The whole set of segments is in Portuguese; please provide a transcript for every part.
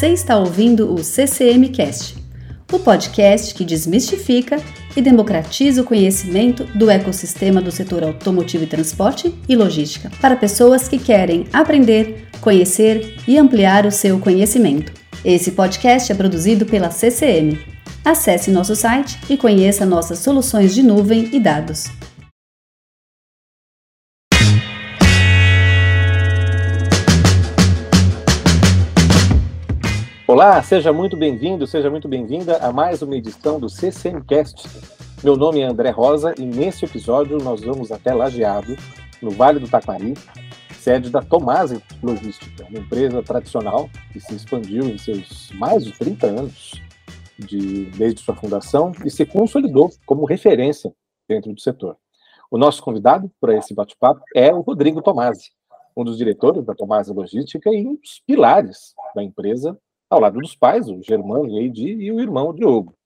Você está ouvindo o CCM Cast, o podcast que desmistifica e democratiza o conhecimento do ecossistema do setor automotivo e transporte e logística para pessoas que querem aprender, conhecer e ampliar o seu conhecimento. Esse podcast é produzido pela CCM. Acesse nosso site e conheça nossas soluções de nuvem e dados. Olá, seja muito bem-vindo, seja muito bem-vinda a mais uma edição do CCMcast. Meu nome é André Rosa e nesse episódio nós vamos até Lajeado, no Vale do Taquari, sede da Tomasi Logística, uma empresa tradicional que se expandiu em seus mais de 30 anos de, desde sua fundação e se consolidou como referência dentro do setor. O nosso convidado para esse bate-papo é o Rodrigo Tomasi, um dos diretores da Tomasi Logística e um dos pilares da empresa ao lado dos pais, o Germano Leide e o irmão Diogo.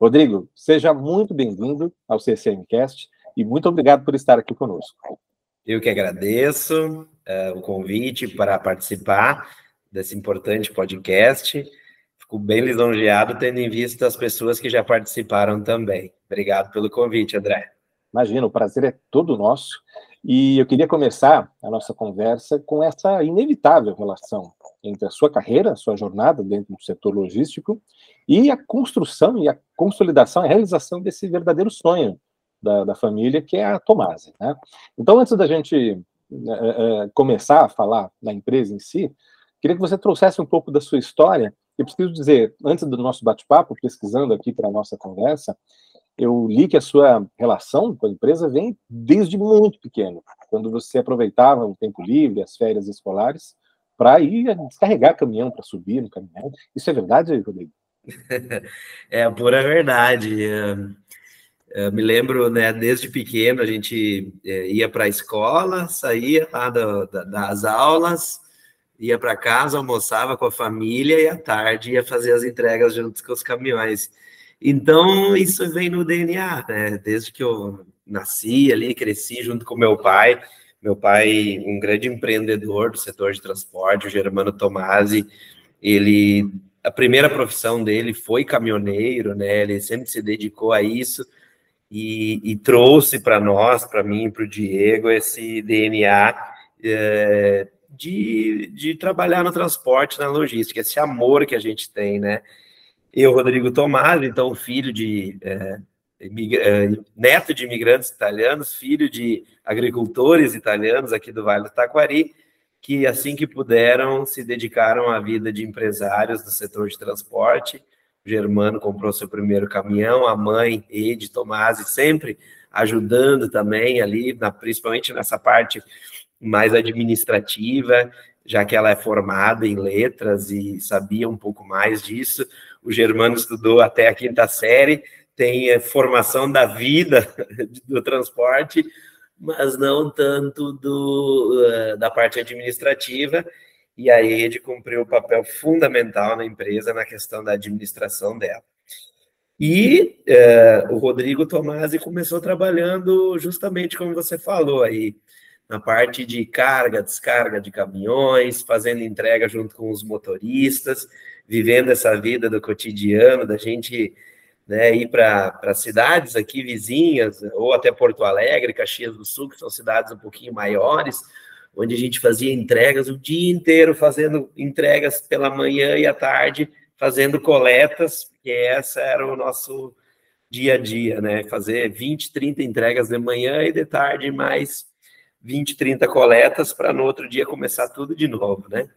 Rodrigo, seja muito bem-vindo ao CCMcast e muito obrigado por estar aqui conosco. Eu que agradeço uh, o convite para participar desse importante podcast. Fico bem lisonjeado tendo em vista as pessoas que já participaram também. Obrigado pelo convite, André. Imagina, o prazer é todo nosso. E eu queria começar a nossa conversa com essa inevitável relação entre a sua carreira, a sua jornada dentro do setor logístico e a construção e a consolidação, a realização desse verdadeiro sonho da, da família, que é a Tomase. Né? Então, antes da gente é, começar a falar da empresa em si, queria que você trouxesse um pouco da sua história. Eu preciso dizer, antes do nosso bate-papo, pesquisando aqui para a nossa conversa, eu li que a sua relação com a empresa vem desde muito pequeno, quando você aproveitava o tempo livre, as férias escolares, para ir descarregar caminhão para subir no caminhão. Isso é verdade, Rodrigo? é pura verdade. Eu me lembro, né, desde pequeno, a gente é, ia para a escola, saía lá do, das aulas, ia para casa, almoçava com a família e à tarde ia fazer as entregas junto com os caminhões. Então, isso vem no DNA, né? Desde que eu nasci ali, cresci junto com meu pai, meu pai, um grande empreendedor do setor de transporte, o Germano Tomasi, ele a primeira profissão dele foi caminhoneiro, né? Ele sempre se dedicou a isso e, e trouxe para nós, para mim, para o Diego, esse DNA é, de, de trabalhar no transporte, na logística, esse amor que a gente tem, né? Eu, Rodrigo Tomasi, então filho de é, neto de imigrantes italianos, filho de agricultores italianos aqui do Vale do Taquari, que assim que puderam se dedicaram à vida de empresários do setor de transporte. O Germano comprou seu primeiro caminhão, a mãe, Ed Tomasi, sempre ajudando também ali, na, principalmente nessa parte mais administrativa, já que ela é formada em letras e sabia um pouco mais disso. O Germano estudou até a quinta série, tem a formação da vida do transporte, mas não tanto do, eh, da parte administrativa. E a rede cumpriu o papel fundamental na empresa na questão da administração dela. E é, o Rodrigo Tomasi começou trabalhando justamente como você falou aí, na parte de carga, descarga de caminhões, fazendo entrega junto com os motoristas, vivendo essa vida do cotidiano, da gente né, ir para cidades aqui vizinhas, ou até Porto Alegre, Caxias do Sul, que são cidades um pouquinho maiores, onde a gente fazia entregas o dia inteiro, fazendo entregas pela manhã e à tarde, fazendo coletas, que essa era o nosso dia a dia, né? Fazer 20, 30 entregas de manhã e de tarde mais 20, 30 coletas para no outro dia começar tudo de novo, né?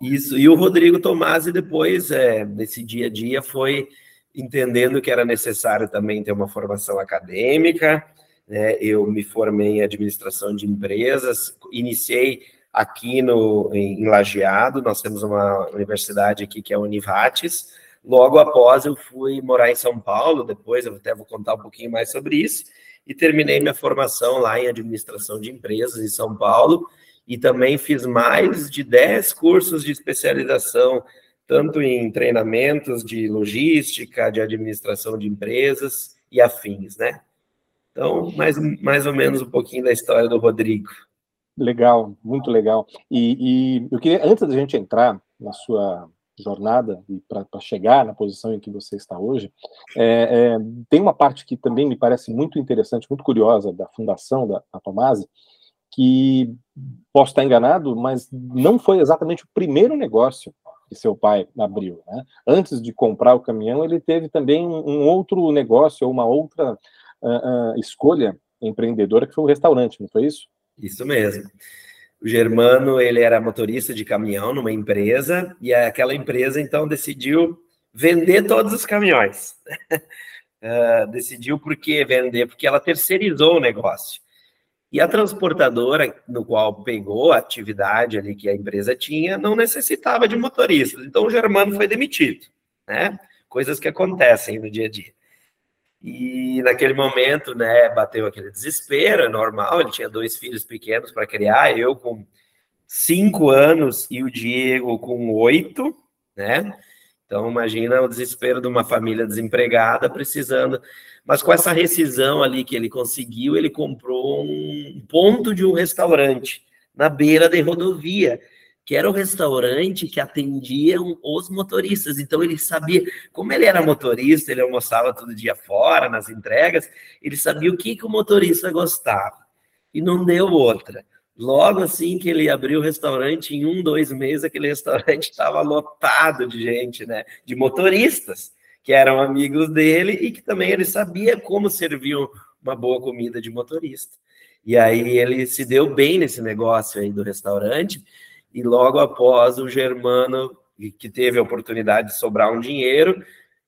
Isso. E o Rodrigo Tomasi depois, é, nesse dia a dia, foi entendendo que era necessário também ter uma formação acadêmica. Né? Eu me formei em administração de empresas, iniciei aqui no, em Lajeado, nós temos uma universidade aqui que é a Univates. Logo após, eu fui morar em São Paulo, depois eu até vou contar um pouquinho mais sobre isso, e terminei minha formação lá em administração de empresas em São Paulo, e também fiz mais de 10 cursos de especialização tanto em treinamentos de logística, de administração de empresas e afins, né? Então, mais, mais ou menos um pouquinho da história do Rodrigo. Legal, muito legal. E, e eu queria, antes da gente entrar na sua jornada e para chegar na posição em que você está hoje, é, é, tem uma parte que também me parece muito interessante, muito curiosa da fundação da, Tomasi, que posso estar enganado, mas não foi exatamente o primeiro negócio que seu pai abriu. Né? Antes de comprar o caminhão, ele teve também um, um outro negócio, uma outra uh, uh, escolha empreendedora, que foi o restaurante, não foi isso? Isso mesmo. O Germano, ele era motorista de caminhão numa empresa, e aquela empresa, então, decidiu vender todos os caminhões. uh, decidiu por que vender? Porque ela terceirizou o negócio. E a transportadora, no qual pegou a atividade ali que a empresa tinha, não necessitava de motoristas. Então, o Germano foi demitido, né? Coisas que acontecem no dia a dia. E naquele momento, né, bateu aquele desespero, é normal. Ele tinha dois filhos pequenos para criar, eu com cinco anos e o Diego com oito, né? Então, imagina o desespero de uma família desempregada precisando mas com essa rescisão ali que ele conseguiu, ele comprou um ponto de um restaurante na beira da rodovia, que era o restaurante que atendia os motoristas. Então ele sabia, como ele era motorista, ele almoçava todo dia fora, nas entregas, ele sabia o que, que o motorista gostava. E não deu outra. Logo assim que ele abriu o restaurante, em um, dois meses, aquele restaurante estava lotado de gente, né? De motoristas que eram amigos dele e que também ele sabia como servir uma boa comida de motorista. E aí ele se deu bem nesse negócio aí do restaurante, e logo após o Germano, que teve a oportunidade de sobrar um dinheiro, o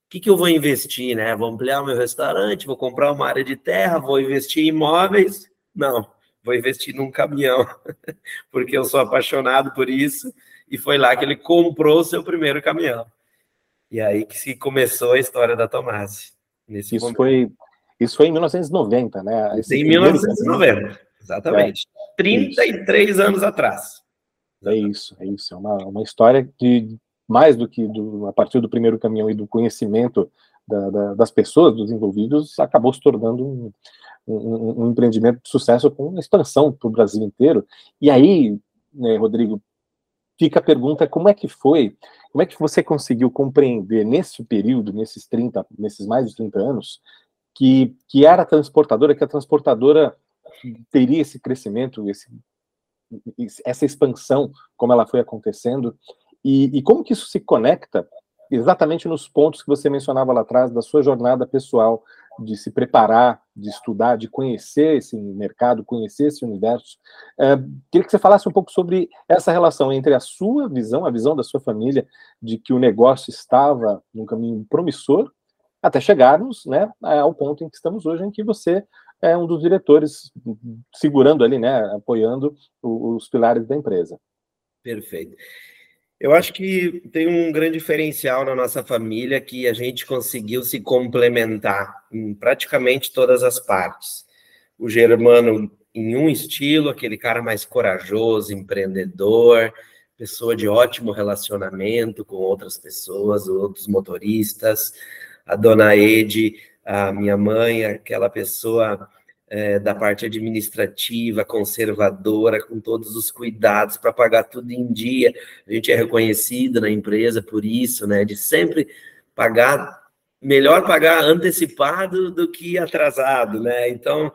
que, que eu vou investir, né? Vou ampliar o meu restaurante, vou comprar uma área de terra, vou investir em imóveis? Não, vou investir num caminhão, porque eu sou apaixonado por isso, e foi lá que ele comprou o seu primeiro caminhão. E aí que se começou a história da Tomasi. Isso momento. foi isso foi em 1990, né? Esse em 1990, exatamente. É, 33 isso. anos atrás. É isso, é isso. É uma, uma história que, mais do que do, a partir do primeiro caminhão e do conhecimento da, da, das pessoas, dos envolvidos, acabou se tornando um, um, um empreendimento de sucesso com uma expansão para o Brasil inteiro. E aí, né, Rodrigo, fica a pergunta: como é que foi como é que você conseguiu compreender nesse período, nesses 30, nesses mais de 30 anos, que, que era a transportadora, que a transportadora teria esse crescimento, esse, essa expansão, como ela foi acontecendo, e, e como que isso se conecta exatamente nos pontos que você mencionava lá atrás da sua jornada pessoal, de se preparar, de estudar, de conhecer esse mercado, conhecer esse universo. É, queria que você falasse um pouco sobre essa relação entre a sua visão, a visão da sua família, de que o negócio estava num caminho promissor, até chegarmos né, ao ponto em que estamos hoje, em que você é um dos diretores, segurando ali, né, apoiando os pilares da empresa. Perfeito. Eu acho que tem um grande diferencial na nossa família que a gente conseguiu se complementar em praticamente todas as partes. O Germano em um estilo, aquele cara mais corajoso, empreendedor, pessoa de ótimo relacionamento com outras pessoas, outros motoristas. A dona Ede, a minha mãe, aquela pessoa é, da parte administrativa, conservadora, com todos os cuidados para pagar tudo em dia. A gente é reconhecido na empresa por isso, né? De sempre pagar, melhor pagar antecipado do que atrasado, né? Então,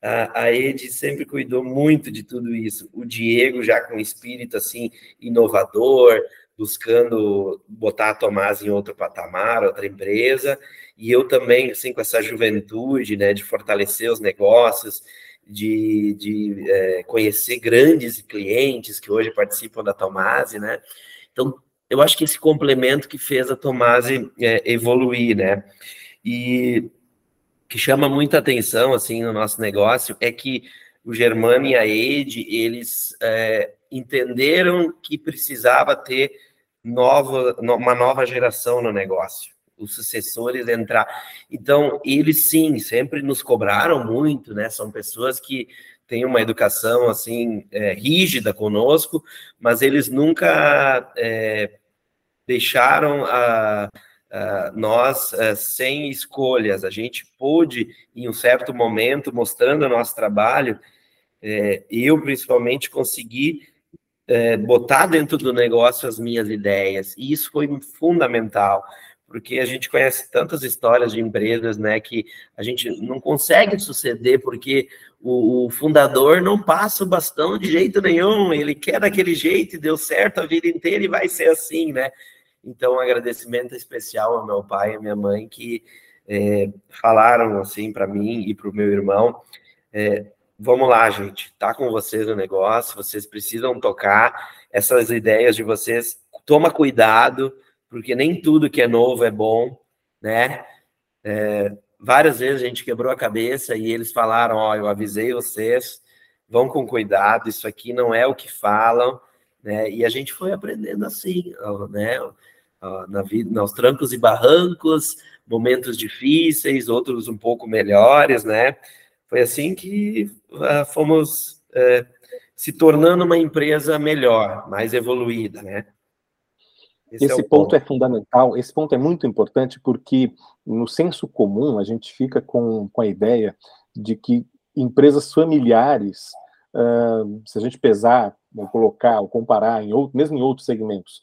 a, a Ed sempre cuidou muito de tudo isso. O Diego, já com espírito assim, inovador, buscando botar a Tomás em outro patamar, outra empresa, e eu também, assim, com essa juventude, né, de fortalecer os negócios, de, de é, conhecer grandes clientes que hoje participam da Tomase, né, então, eu acho que esse complemento que fez a Tomase é, evoluir, né, e que chama muita atenção, assim, no nosso negócio, é que o Germano e a Ede, eles é, entenderam que precisava ter nova, uma nova geração no negócio, os sucessores entrar. Então, eles sim, sempre nos cobraram muito, né? São pessoas que têm uma educação assim é, rígida conosco, mas eles nunca é, deixaram a, a nós é, sem escolhas. A gente pôde, em um certo momento, mostrando o nosso trabalho, é, eu principalmente consegui é, botar dentro do negócio as minhas ideias. E isso foi fundamental, porque a gente conhece tantas histórias de empresas, né, que a gente não consegue suceder porque o, o, fundador não passa o bastão de jeito nenhum, ele quer daquele jeito e deu certo a vida inteira e vai ser assim, né? Então, um agradecimento especial ao meu pai e à minha mãe que é, falaram assim para mim e para o meu irmão. É, vamos lá, gente, tá com vocês o negócio, vocês precisam tocar essas ideias de vocês. Toma cuidado, porque nem tudo que é novo é bom, né? É, várias vezes a gente quebrou a cabeça e eles falaram: Ó, oh, eu avisei vocês, vão com cuidado, isso aqui não é o que falam, né? E a gente foi aprendendo assim, né? Na vida, nos trancos e barrancos, momentos difíceis, outros um pouco melhores, né? Foi assim que uh, fomos uh, se tornando uma empresa melhor, mais evoluída, né? Esse, esse é ponto, ponto. é fundamental, esse ponto é muito importante porque no senso comum a gente fica com, com a ideia de que empresas familiares, uh, se a gente pesar, ou colocar, ou comparar, em outro, mesmo em outros segmentos,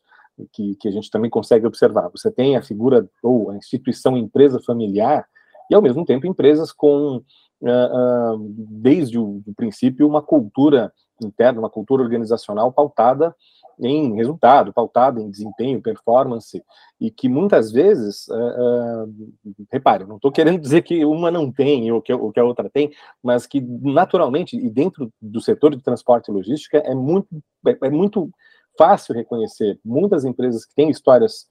que, que a gente também consegue observar, você tem a figura ou a instituição empresa familiar e, ao mesmo tempo, empresas com, uh, uh, desde o princípio, uma cultura interna, uma cultura organizacional pautada em resultado, pautado em desempenho, performance, e que muitas vezes, uh, uh, repare, não estou querendo dizer que uma não tem ou que, ou que a outra tem, mas que naturalmente, e dentro do setor de transporte e logística, é muito, é, é muito fácil reconhecer muitas empresas que têm histórias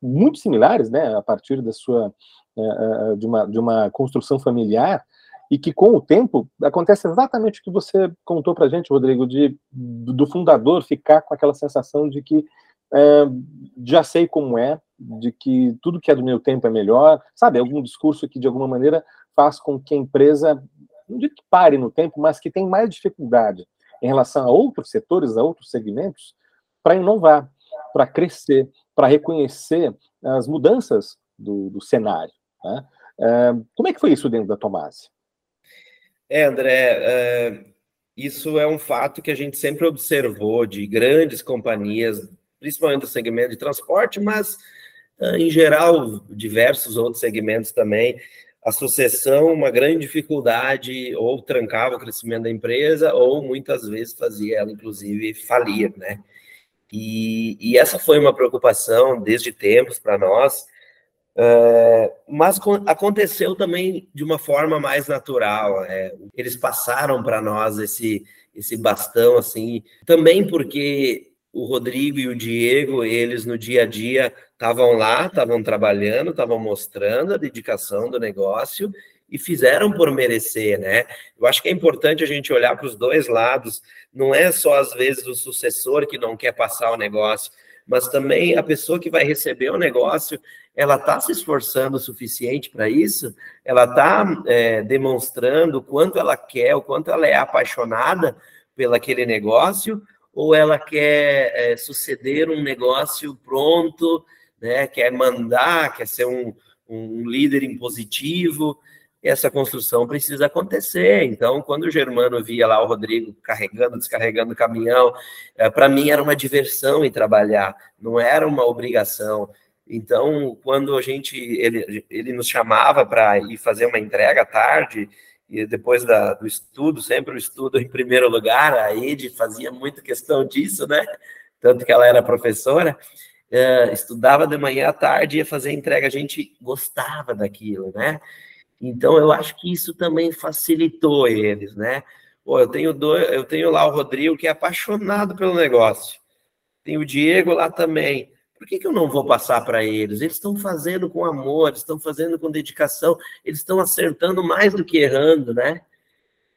muito similares, né, a partir da sua, uh, de, uma, de uma construção familiar, e que com o tempo acontece exatamente o que você contou para gente, Rodrigo, de do fundador ficar com aquela sensação de que é, já sei como é, de que tudo que é do meu tempo é melhor, sabe? Algum discurso que de alguma maneira faz com que a empresa não digo que pare no tempo, mas que tem mais dificuldade em relação a outros setores, a outros segmentos, para inovar, para crescer, para reconhecer as mudanças do, do cenário. Né? É, como é que foi isso dentro da Tomasi? É, André, é, isso é um fato que a gente sempre observou de grandes companhias, principalmente do segmento de transporte, mas é, em geral, diversos outros segmentos também. A sucessão, uma grande dificuldade, ou trancava o crescimento da empresa, ou muitas vezes fazia ela, inclusive, falir, né? E, e essa foi uma preocupação desde tempos para nós, é, mas aconteceu também de uma forma mais natural. É, eles passaram para nós esse, esse bastão, assim, também porque o Rodrigo e o Diego, eles no dia a dia estavam lá, estavam trabalhando, estavam mostrando a dedicação do negócio e fizeram por merecer, né? Eu acho que é importante a gente olhar para os dois lados. Não é só às vezes o sucessor que não quer passar o negócio, mas também a pessoa que vai receber o negócio, ela está se esforçando o suficiente para isso, ela está é, demonstrando o quanto ela quer, o quanto ela é apaixonada pelo aquele negócio, ou ela quer é, suceder um negócio pronto, né, quer mandar, quer ser um, um líder impositivo, essa construção precisa acontecer. Então, quando o Germano via lá o Rodrigo carregando, descarregando o caminhão, é, para mim era uma diversão ir trabalhar, não era uma obrigação. Então, quando a gente ele, ele nos chamava para ir fazer uma entrega à tarde, e depois da, do estudo, sempre o estudo em primeiro lugar, a Ed fazia muito questão disso, né? Tanto que ela era professora, é, estudava de manhã à tarde, ia fazer entrega, a gente gostava daquilo, né? Então, eu acho que isso também facilitou eles, né? Pô, eu tenho, dois, eu tenho lá o Rodrigo, que é apaixonado pelo negócio. Tem o Diego lá também. Por que, que eu não vou passar para eles? Eles estão fazendo com amor, estão fazendo com dedicação, eles estão acertando mais do que errando, né?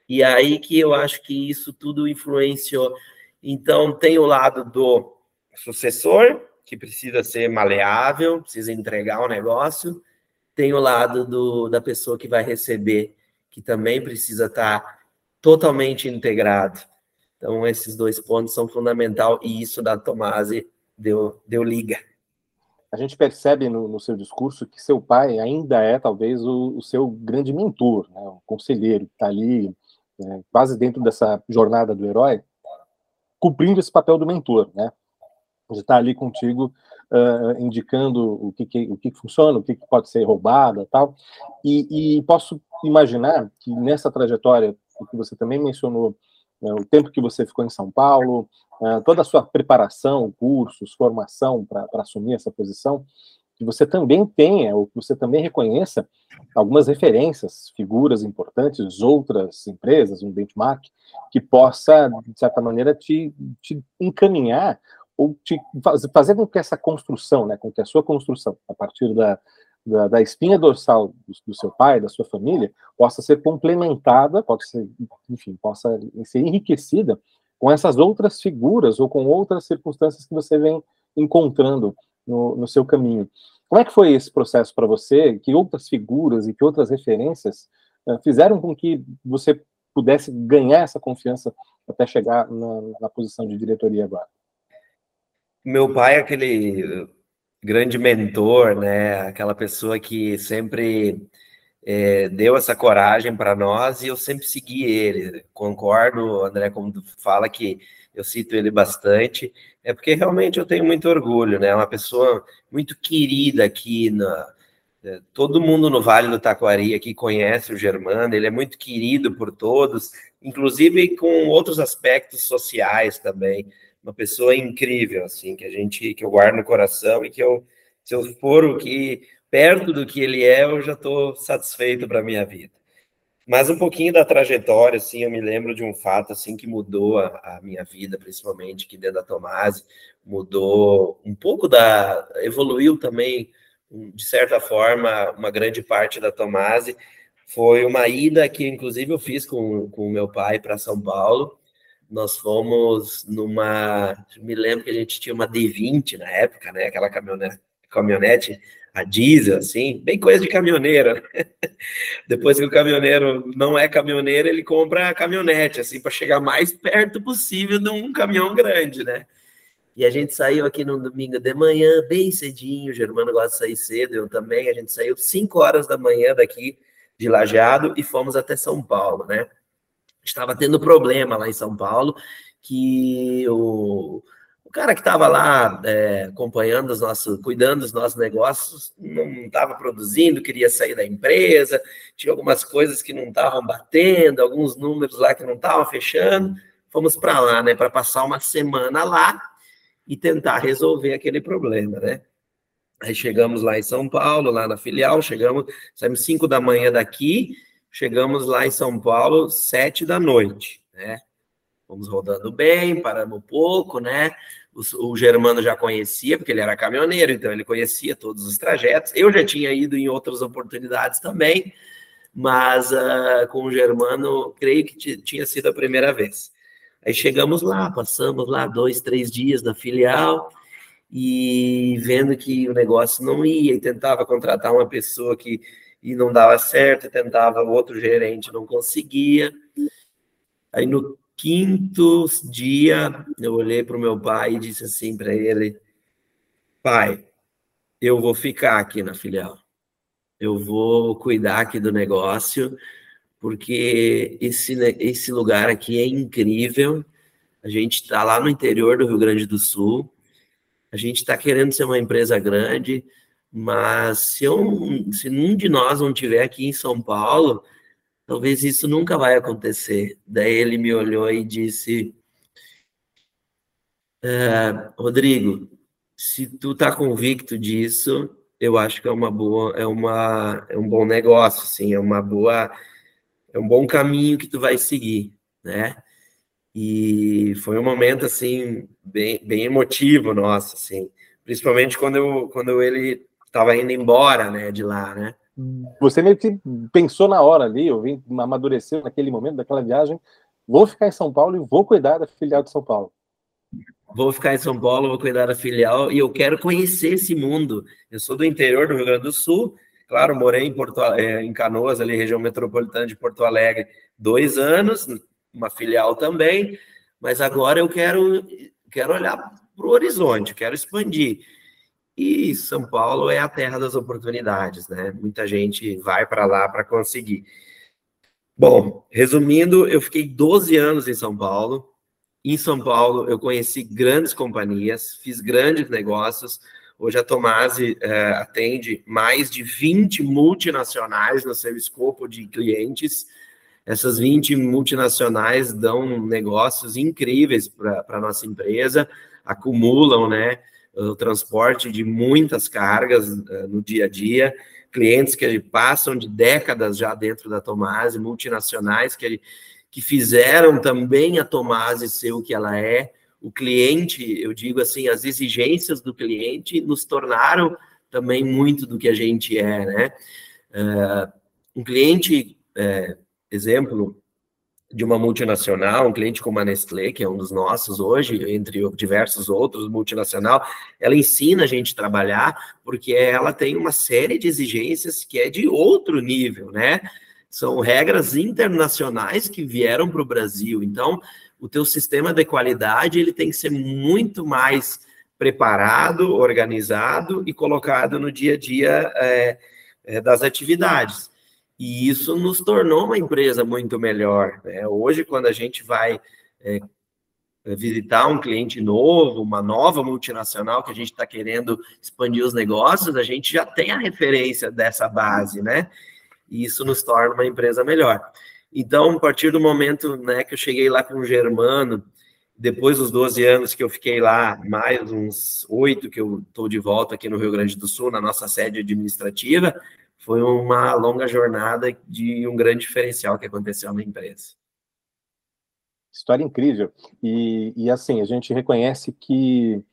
E aí que eu acho que isso tudo influenciou. Então, tem o lado do sucessor, que precisa ser maleável, precisa entregar o negócio, tem o lado do, da pessoa que vai receber, que também precisa estar totalmente integrado. Então, esses dois pontos são fundamentais e isso da Tomasi deu, deu liga. A gente percebe no, no, seu discurso que seu pai ainda é, talvez, o, o seu grande mentor, né? o conselheiro que está ali, né? quase dentro dessa jornada do herói. cumprindo esse papel do mentor, né? De estar ali contigo, uh, indicando o que, que, o que funciona, o que, que pode ser roubado tal. E, e posso imaginar que nessa trajetória, que você também mencionou, uh, o tempo que você ficou em São Paulo, uh, toda a sua preparação, cursos, formação para assumir essa posição, que você também tenha, ou que você também reconheça algumas referências, figuras importantes, outras empresas, um benchmark, que possa, de certa maneira, te, te encaminhar ou te fazer com que essa construção, né, com que a sua construção, a partir da, da, da espinha dorsal do, do, seu pai, da sua família, possa ser complementada, pode ser, enfim, possa ser enriquecida com essas outras figuras ou com outras circunstâncias que você vem encontrando no, no seu caminho. Como é que foi esse processo para você? Que outras figuras e que outras referências uh, fizeram com que você pudesse ganhar essa confiança até chegar na, na posição de diretoria agora? Meu pai é aquele grande mentor, né? Aquela pessoa que sempre é, deu essa coragem para nós e eu sempre segui ele. Concordo, André, como tu fala que eu cito ele bastante, é porque realmente eu tenho muito orgulho, né? Uma pessoa muito querida aqui na é, todo mundo no Vale do Taquari aqui conhece o Germano, ele é muito querido por todos, inclusive com outros aspectos sociais também. Uma pessoa incrível, assim, que a gente que eu guardo no coração e que eu se eu for o que perto do que ele é, eu já estou satisfeito para minha vida. Mas um pouquinho da trajetória, assim, eu me lembro de um fato, assim, que mudou a, a minha vida, principalmente aqui dentro da Tomase, mudou um pouco da... evoluiu também, de certa forma, uma grande parte da Tomase, foi uma ida que, inclusive, eu fiz com o meu pai para São Paulo, nós fomos numa. Me lembro que a gente tinha uma D20 na época, né? Aquela caminhonete, caminhonete a diesel, assim, bem coisa de caminhoneiro. Né? Depois que o caminhoneiro não é caminhoneiro, ele compra a caminhonete, assim, para chegar mais perto possível de um caminhão grande, né? E a gente saiu aqui no domingo de manhã, bem cedinho, o Germano gosta de sair cedo, eu também, a gente saiu 5 horas da manhã daqui de Lajeado e fomos até São Paulo, né? Estava tendo problema lá em São Paulo, que o o cara que estava lá é, acompanhando os nossos, cuidando dos nossos negócios, não estava produzindo, queria sair da empresa, tinha algumas coisas que não estavam batendo, alguns números lá que não estavam fechando. Fomos para lá, né, para passar uma semana lá e tentar resolver aquele problema, né? Aí chegamos lá em São Paulo, lá na filial, chegamos, saímos 5 da manhã daqui, chegamos lá em São Paulo, sete da noite, né? Fomos rodando bem, paramos um pouco, né? o, o Germano já conhecia, porque ele era caminhoneiro, então ele conhecia todos os trajetos. Eu já tinha ido em outras oportunidades também, mas uh, com o Germano, creio que tinha sido a primeira vez. Aí chegamos lá, passamos lá dois, três dias na filial e vendo que o negócio não ia, e tentava contratar uma pessoa que e não dava certo, tentava outro gerente, não conseguia. Aí no quinto dia, eu olhei para o meu pai e disse assim para ele: Pai, eu vou ficar aqui na filial. Eu vou cuidar aqui do negócio, porque esse, esse lugar aqui é incrível. A gente está lá no interior do Rio Grande do Sul. A gente está querendo ser uma empresa grande, mas se, eu, se um de nós não tiver aqui em São Paulo, talvez isso nunca vai acontecer. Daí ele me olhou e disse, é, Rodrigo, se tu tá convicto disso, eu acho que é uma boa, é uma, é um bom negócio, sim, é uma boa, é um bom caminho que tu vai seguir, né? E foi um momento assim bem, bem emotivo nosso, assim, principalmente quando eu, quando ele estava indo embora, né, de lá, né? Você meio que pensou na hora ali, eu vim amadurecer naquele momento daquela viagem. Vou ficar em São Paulo e vou cuidar da filial de São Paulo. Vou ficar em São Paulo, vou cuidar da filial e eu quero conhecer esse mundo. Eu sou do interior do Rio Grande do Sul, claro, morei em, Porto, é, em Canoas, ali, região metropolitana de Porto Alegre, dois anos, uma filial também, mas agora eu quero, quero olhar para o horizonte, quero expandir. E São Paulo é a terra das oportunidades, né? Muita gente vai para lá para conseguir. Bom, resumindo, eu fiquei 12 anos em São Paulo, em São Paulo, eu conheci grandes companhias, fiz grandes negócios. Hoje a Tomasi é, atende mais de 20 multinacionais no seu escopo de clientes. Essas 20 multinacionais dão negócios incríveis para a nossa empresa, acumulam né, o transporte de muitas cargas uh, no dia a dia, clientes que passam de décadas já dentro da Tomasi, multinacionais que, que fizeram também a Tomasi ser o que ela é. O cliente, eu digo assim, as exigências do cliente nos tornaram também muito do que a gente é, né? Uh, um cliente uh, exemplo de uma multinacional, um cliente como a Nestlé, que é um dos nossos hoje, entre diversos outros multinacional, ela ensina a gente a trabalhar porque ela tem uma série de exigências que é de outro nível, né? São regras internacionais que vieram para o Brasil. Então, o teu sistema de qualidade ele tem que ser muito mais preparado, organizado e colocado no dia a dia é, é, das atividades. E isso nos tornou uma empresa muito melhor. Né? Hoje, quando a gente vai é, visitar um cliente novo, uma nova multinacional que a gente está querendo expandir os negócios, a gente já tem a referência dessa base, né? E isso nos torna uma empresa melhor. Então, a partir do momento né, que eu cheguei lá com o Germano, depois dos 12 anos que eu fiquei lá, mais uns oito que eu estou de volta aqui no Rio Grande do Sul, na nossa sede administrativa, foi uma longa jornada de um grande diferencial que aconteceu na empresa. História incrível. E, e assim, a gente reconhece que.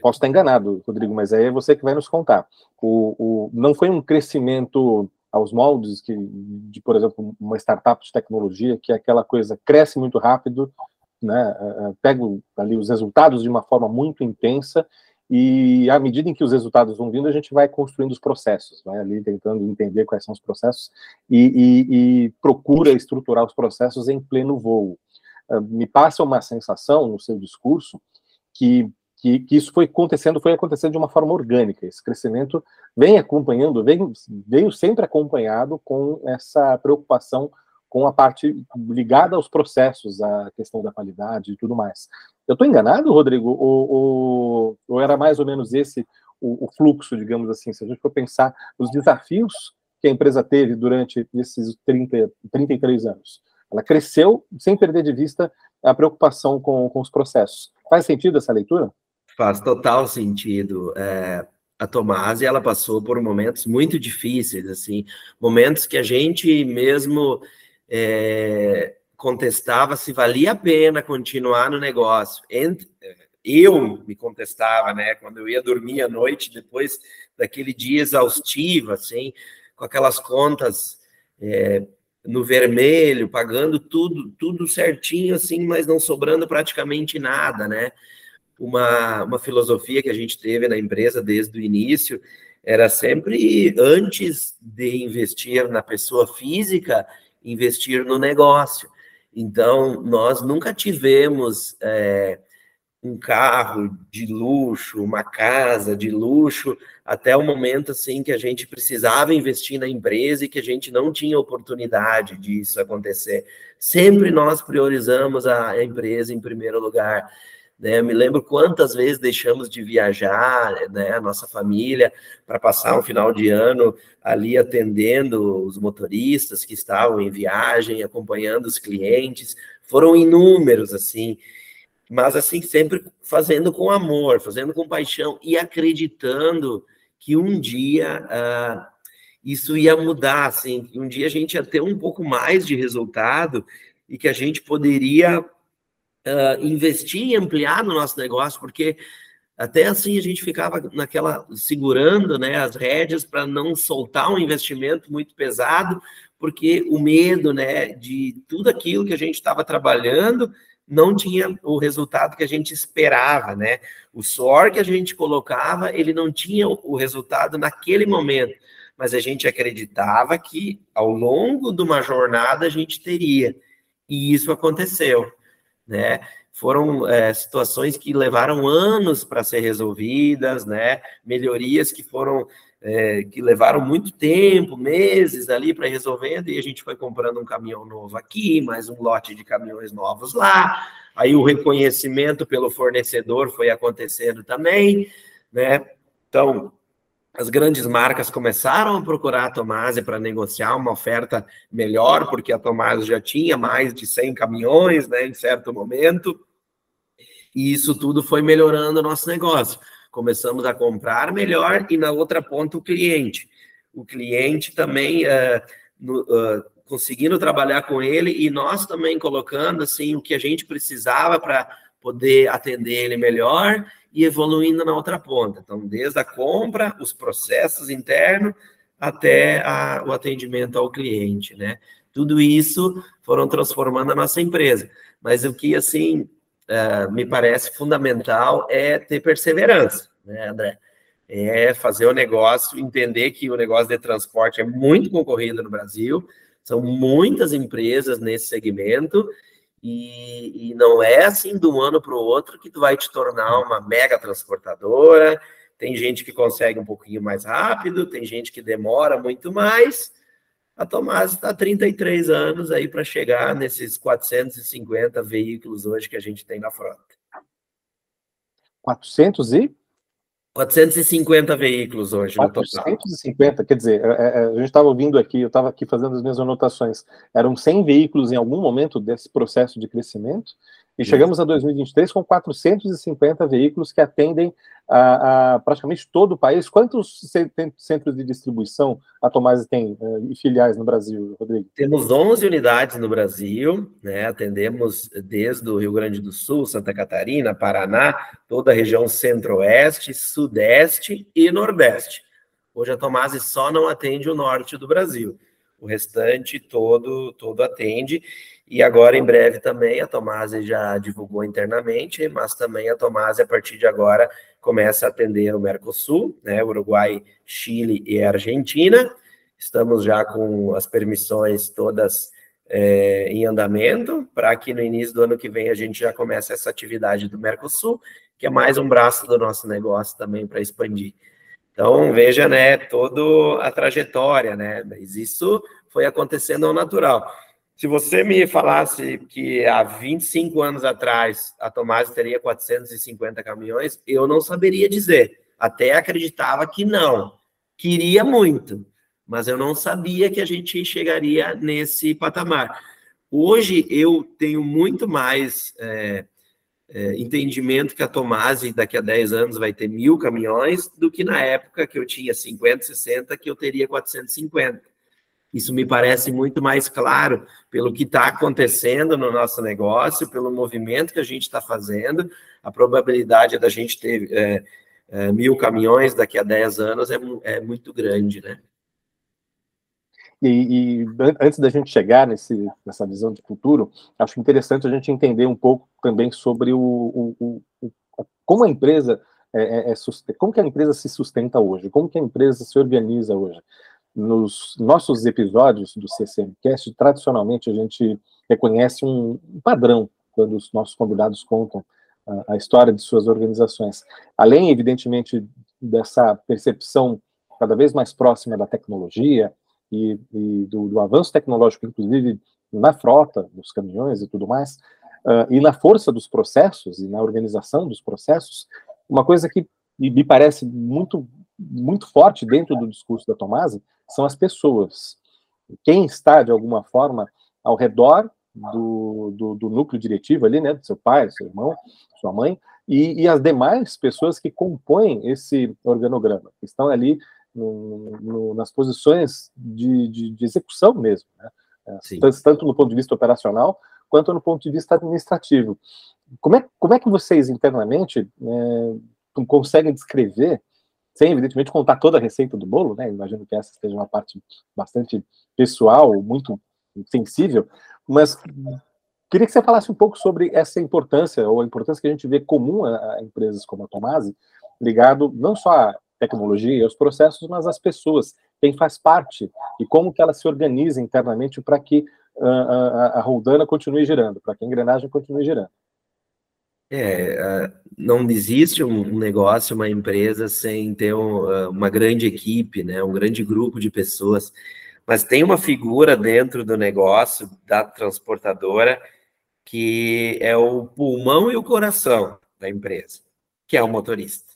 Posso estar enganado, Rodrigo, mas aí é você que vai nos contar. O, o, não foi um crescimento aos moldes que, de, por exemplo, uma startup de tecnologia, que é aquela coisa cresce muito rápido, né, é, é, pega ali os resultados de uma forma muito intensa e à medida em que os resultados vão vindo, a gente vai construindo os processos, vai ali tentando entender quais são os processos e, e, e procura estruturar os processos em pleno voo. Uh, me passa uma sensação no seu discurso que, que, que, isso foi acontecendo, foi acontecendo de uma forma orgânica. Esse crescimento vem acompanhando, vem, veio sempre acompanhado com essa preocupação com a parte ligada aos processos, a questão da qualidade e tudo mais. Eu estou enganado, Rodrigo? Ou, ou, ou, era mais ou menos esse o, o, fluxo, digamos assim, se a gente for pensar nos desafios que a empresa teve durante esses 30, 33 anos? Ela cresceu sem perder de vista a preocupação com, com os processos. Faz sentido essa leitura? Faz total sentido. É, a Tomasi, ela passou por momentos muito difíceis, assim, momentos que a gente mesmo é, contestava se valia a pena continuar no negócio. Eu me contestava, né? Quando eu ia dormir à noite, depois daquele dia exaustivo, assim, com aquelas contas é, no vermelho, pagando tudo, tudo certinho, assim, mas não sobrando praticamente nada, né? Uma, uma filosofia que a gente teve na empresa desde o início era sempre antes de investir na pessoa física, investir no negócio. Então, nós nunca tivemos é, um carro de luxo, uma casa de luxo, até o momento assim que a gente precisava investir na empresa e que a gente não tinha oportunidade disso acontecer. Sempre nós priorizamos a empresa em primeiro lugar. Né? Me lembro quantas vezes deixamos de viajar, né, a nossa família, para passar um final de ano ali atendendo os motoristas que estavam em viagem, acompanhando os clientes. Foram inúmeros, assim, mas assim, sempre fazendo com amor, fazendo com paixão e acreditando que um dia uh, isso ia mudar, assim, que um dia a gente ia ter um pouco mais de resultado e que a gente poderia uh, investir e ampliar no nosso negócio, porque até assim a gente ficava naquela segurando né, as rédeas para não soltar um investimento muito pesado, porque o medo né, de tudo aquilo que a gente estava trabalhando não tinha o resultado que a gente esperava, né? O suor que a gente colocava, ele não tinha o resultado naquele momento, mas a gente acreditava que ao longo de uma jornada a gente teria. E isso aconteceu né? Foram é, situações que levaram anos para ser resolvidas, né? Melhorias que foram é, que levaram muito tempo, meses ali para resolver, e a gente foi comprando um caminhão novo aqui, mais um lote de caminhões novos lá, aí o reconhecimento pelo fornecedor foi acontecendo também, né? Então, as grandes marcas começaram a procurar a Tomase para negociar uma oferta melhor, porque a Tomase já tinha mais de 100 caminhões, né, em certo momento, e isso tudo foi melhorando o nosso negócio. Começamos a comprar melhor e na outra ponta o cliente. O cliente também uh, no, uh, conseguindo trabalhar com ele e nós também colocando assim o que a gente precisava para poder atender ele melhor e evoluindo na outra ponta. Então, desde a compra, os processos internos até a, o atendimento ao cliente, né? Tudo isso foram transformando a nossa empresa. Mas o que assim uh, me parece fundamental é ter perseverança, né, André? É fazer o negócio, entender que o negócio de transporte é muito concorrido no Brasil, são muitas empresas nesse segmento, e, e não é assim de um ano para o outro que tu vai te tornar uma mega transportadora. Tem gente que consegue um pouquinho mais rápido, tem gente que demora muito mais, a Tomás está há 33 anos aí para chegar nesses 450 veículos hoje que a gente tem na frota. 400 e? 450 veículos hoje 450, quer dizer, é, é, a gente estava ouvindo aqui, eu estava aqui fazendo as minhas anotações, eram 100 veículos em algum momento desse processo de crescimento, e chegamos a 2023 com 450 veículos que atendem a, a praticamente todo o país. Quantos centros de distribuição a Tomás tem uh, e filiais no Brasil, Rodrigo? Temos 11 unidades no Brasil, né? atendemos desde o Rio Grande do Sul, Santa Catarina, Paraná, toda a região centro-oeste, sudeste e nordeste. Hoje a Tomás só não atende o norte do Brasil. O restante todo, todo atende. E agora, em breve, também a Tomase já divulgou internamente, mas também a Tomase, a partir de agora, começa a atender o Mercosul, né, Uruguai, Chile e Argentina. Estamos já com as permissões todas é, em andamento, para que no início do ano que vem a gente já comece essa atividade do Mercosul, que é mais um braço do nosso negócio também para expandir. Então, veja, né, toda a trajetória, né, mas isso foi acontecendo ao natural. Se você me falasse que há 25 anos atrás a Tomás teria 450 caminhões, eu não saberia dizer. Até acreditava que não. Queria muito, mas eu não sabia que a gente chegaria nesse patamar. Hoje eu tenho muito mais é, é, entendimento que a Tomás daqui a 10 anos vai ter mil caminhões do que na época que eu tinha 50, 60, que eu teria 450. Isso me parece muito mais claro pelo que está acontecendo no nosso negócio, pelo movimento que a gente está fazendo. A probabilidade da gente ter é, é, mil caminhões daqui a 10 anos é, é muito grande, né? E, e, antes da gente chegar nesse, nessa visão de futuro, acho interessante a gente entender um pouco também sobre o, o, o como a empresa é, é, é como que a empresa se sustenta hoje, como que a empresa se organiza hoje nos nossos episódios do CCMcast, tradicionalmente a gente reconhece um padrão quando os nossos convidados contam a, a história de suas organizações. Além, evidentemente, dessa percepção cada vez mais próxima da tecnologia e, e do, do, avanço tecnológico, inclusive na frota, nos caminhões e tudo mais, uh, e na força dos processos e na organização dos processos, uma coisa que me parece muito muito forte dentro do discurso da Tomasi são as pessoas. Quem está, de alguma forma, ao redor do, do, do, núcleo diretivo ali, né, do seu pai, do seu irmão, sua mãe, e, e as demais pessoas que compõem esse organograma, que estão ali no, no, nas posições de, de, de execução mesmo, né, tanto, tanto no ponto de vista operacional quanto no ponto de vista administrativo. Como é, como é que vocês internamente é, conseguem descrever sem evidentemente contar toda a receita do bolo, né? Imagino que essa seja uma parte bastante pessoal, muito sensível, mas queria que você falasse um pouco sobre essa importância, ou a importância que a gente vê comum a, a empresas como a Tomasi, ligado não só à tecnologia e aos processos, mas às pessoas, quem faz parte e como que ela se organiza internamente para que a, a Roldana continue girando, para que a engrenagem continue girando. É, não existe um negócio, uma empresa sem ter uma grande equipe, né, um grande grupo de pessoas, mas tem uma figura dentro do negócio da transportadora que é o pulmão e o coração da empresa, que é o motorista.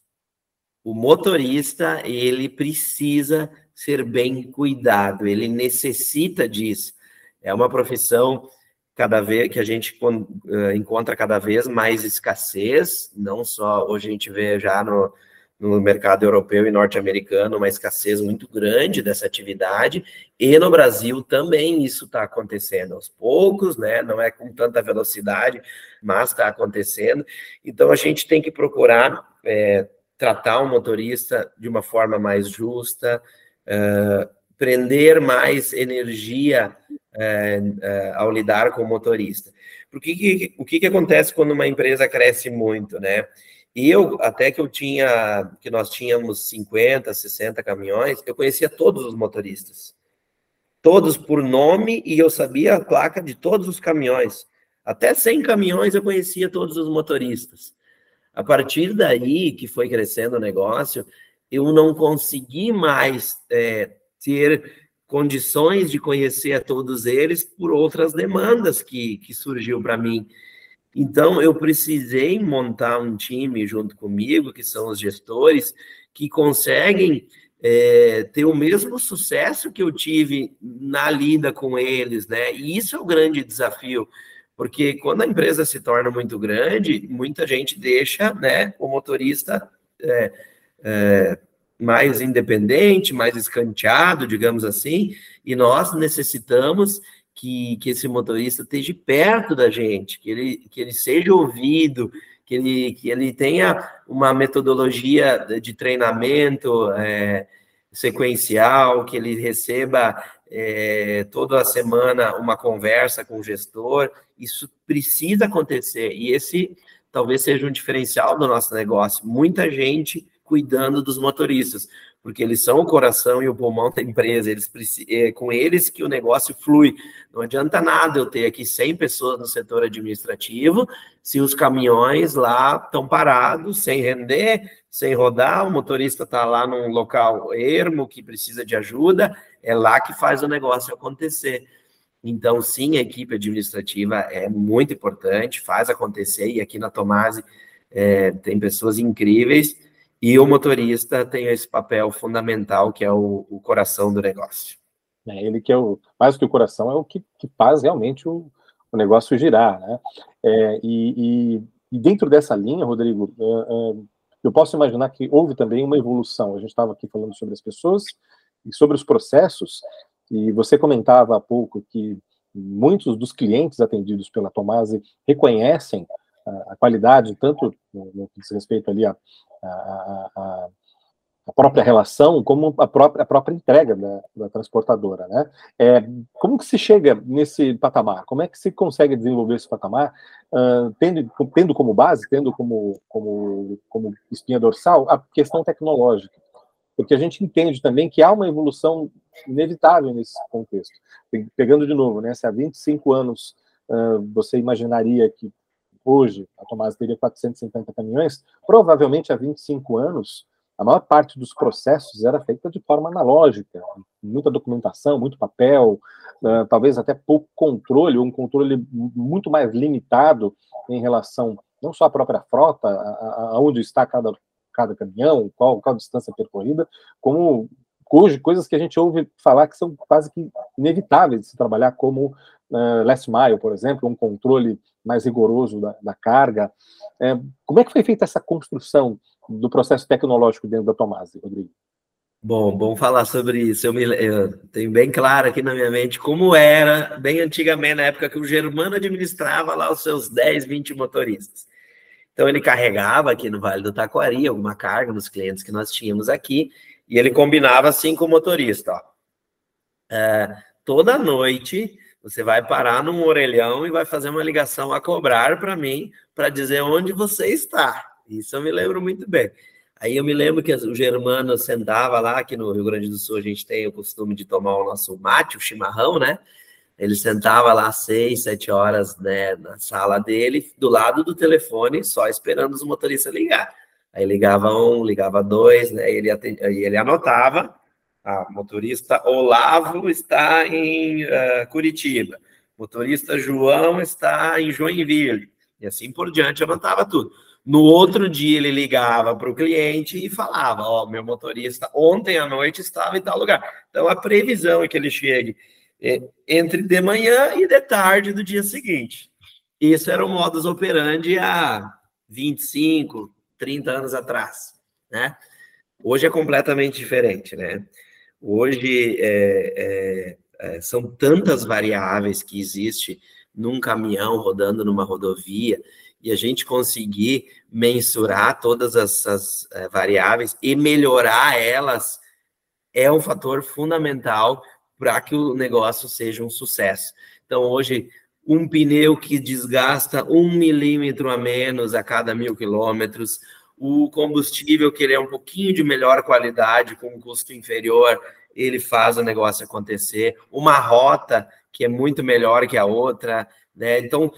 O motorista, ele precisa ser bem cuidado, ele necessita disso. É uma profissão cada vez que a gente uh, encontra cada vez mais escassez, não só hoje a gente vê já no, no mercado europeu e norte-americano uma escassez muito grande dessa atividade, e no Brasil também isso está acontecendo aos poucos, né? Não é com tanta velocidade, mas está acontecendo. Então a gente tem que procurar é, tratar o motorista de uma forma mais justa, uh, prender mais energia é, é, ao lidar com o motorista. Porque que, o que, que acontece quando uma empresa cresce muito, né? Eu, até que eu tinha, que nós tínhamos 50, 60 caminhões, eu conhecia todos os motoristas. Todos por nome e eu sabia a placa de todos os caminhões. Até 100 caminhões eu conhecia todos os motoristas. A partir daí que foi crescendo o negócio, eu não consegui mais é, ter condições de conhecer a todos eles por outras demandas que, que surgiu para mim. Então, eu precisei montar um time junto comigo, que são os gestores, que conseguem é, ter o mesmo sucesso que eu tive na lida com eles, né? E isso é o grande desafio, porque quando a empresa se torna muito grande, muita gente deixa, né, o motorista é, é, mais independente, mais escanteado, digamos assim, e nós necessitamos que, que esse motorista esteja perto da gente, que ele, que ele seja ouvido, que ele, que ele tenha uma metodologia de treinamento é, sequencial, que ele receba é, toda a semana uma conversa com o gestor. Isso precisa acontecer, e esse talvez seja um diferencial do nosso negócio. Muita gente cuidando dos motoristas, porque eles são o coração e o pulmão da empresa, eles é com eles que o negócio flui. Não adianta nada eu ter aqui 100 pessoas no setor administrativo se os caminhões lá estão parados, sem render, sem rodar, o motorista está lá num local ermo que precisa de ajuda, é lá que faz o negócio acontecer. Então, sim, a equipe administrativa é muito importante, faz acontecer, e aqui na Tomase é, tem pessoas incríveis, e o motorista tem esse papel fundamental, que é o, o coração do negócio. É, ele que é o, mais que o coração, é o que, que faz realmente o, o negócio girar, né? É, e, e, e, dentro dessa linha, Rodrigo, é, é, eu posso imaginar que houve também uma evolução. A gente estava aqui falando sobre as pessoas e sobre os processos, e você comentava há pouco que muitos dos clientes atendidos pela Tomase reconhecem a, qualidade, tanto no, que diz respeito ali a própria relação como a própria, a própria entrega da, da transportadora, né? É, como que se chega nesse patamar? Como é que se consegue desenvolver esse patamar, uh, tendo, tendo como base, tendo como, como, como espinha dorsal a questão tecnológica? Porque a gente entende também que há uma evolução inevitável nesse contexto. Pegando de novo, né, se há 25 anos uh, você imaginaria que hoje a Tomás teria 450 caminhões, provavelmente há 25 anos, a maior parte dos processos era feita de forma analógica, muita documentação, muito papel, uh, talvez até pouco controle, um controle muito mais limitado em relação não só à própria frota, aonde está cada, cada caminhão, qual, qual distância percorrida, como hoje coisas que a gente ouve falar que são quase que inevitáveis de se trabalhar, como uh, last mile, por exemplo, um controle mais rigoroso da, da carga. É, como é que foi feita essa construção do processo tecnológico dentro da Tomasi, Rodrigo? Bom, bom falar sobre isso. Eu, me, eu tenho bem claro aqui na minha mente como era, bem antigamente, na época que o Germano administrava lá os seus 10, 20 motoristas. Então, ele carregava aqui no Vale do Taquari alguma carga nos clientes que nós tínhamos aqui, e ele combinava assim com o motorista: ó, é, toda noite você vai parar num orelhão e vai fazer uma ligação a cobrar para mim para dizer onde você está. Isso eu me lembro muito bem. Aí eu me lembro que o Germano sentava lá, aqui no Rio Grande do Sul a gente tem o costume de tomar o nosso mate, o chimarrão, né? Ele sentava lá seis, sete horas né, na sala dele, do lado do telefone, só esperando os motoristas ligar. Aí ligava um, ligava dois, né? E ele, e ele anotava. Ah, motorista Olavo está em uh, Curitiba. Motorista João está em Joinville. E assim por diante, anotava tudo. No outro dia, ele ligava para o cliente e falava: Ó, oh, meu motorista ontem à noite estava em tal lugar. Então, a previsão é que ele chegue é, entre de manhã e de tarde do dia seguinte. Isso era o modus operandi há 25, 30 anos atrás, né? Hoje é completamente diferente, né? Hoje é, é, é, são tantas variáveis que existe num caminhão rodando numa rodovia e a gente conseguir mensurar todas essas é, variáveis e melhorar elas é um fator fundamental para que o negócio seja um sucesso. Então, hoje, um pneu que desgasta um milímetro a menos a cada mil quilômetros, o combustível que ele é um pouquinho de melhor qualidade, com um custo inferior, ele faz o negócio acontecer. Uma rota que é muito melhor que a outra, né? Então,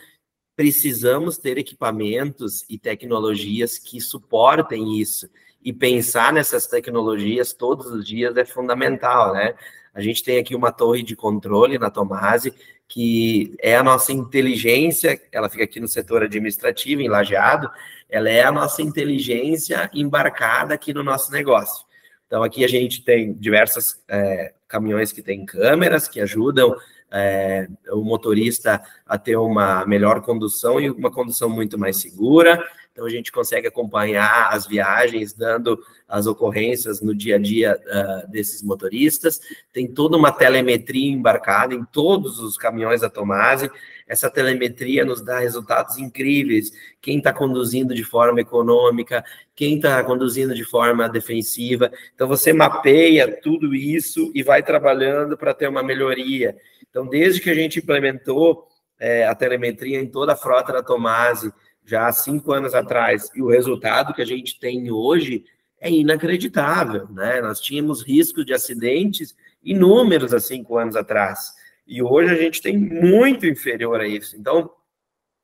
precisamos ter equipamentos e tecnologias que suportem isso. E pensar nessas tecnologias todos os dias é fundamental, né? A gente tem aqui uma torre de controle na Tomase, que é a nossa inteligência, ela fica aqui no setor administrativo, em Lajeado, ela é a nossa inteligência embarcada aqui no nosso negócio. Então, aqui a gente tem diversos é, caminhões que têm câmeras que ajudam é, o motorista a ter uma melhor condução e uma condução muito mais segura. Então a gente consegue acompanhar as viagens, dando as ocorrências no dia a dia uh, desses motoristas. Tem toda uma telemetria embarcada em todos os caminhões da Tomase. Essa telemetria nos dá resultados incríveis. Quem está conduzindo de forma econômica, quem está conduzindo de forma defensiva. Então você mapeia tudo isso e vai trabalhando para ter uma melhoria. Então, desde que a gente implementou é, a telemetria em toda a frota da Tomase, já há cinco anos atrás, e o resultado que a gente tem hoje é inacreditável, né? Nós tínhamos riscos de acidentes inúmeros há cinco anos atrás, e hoje a gente tem muito inferior a isso. Então,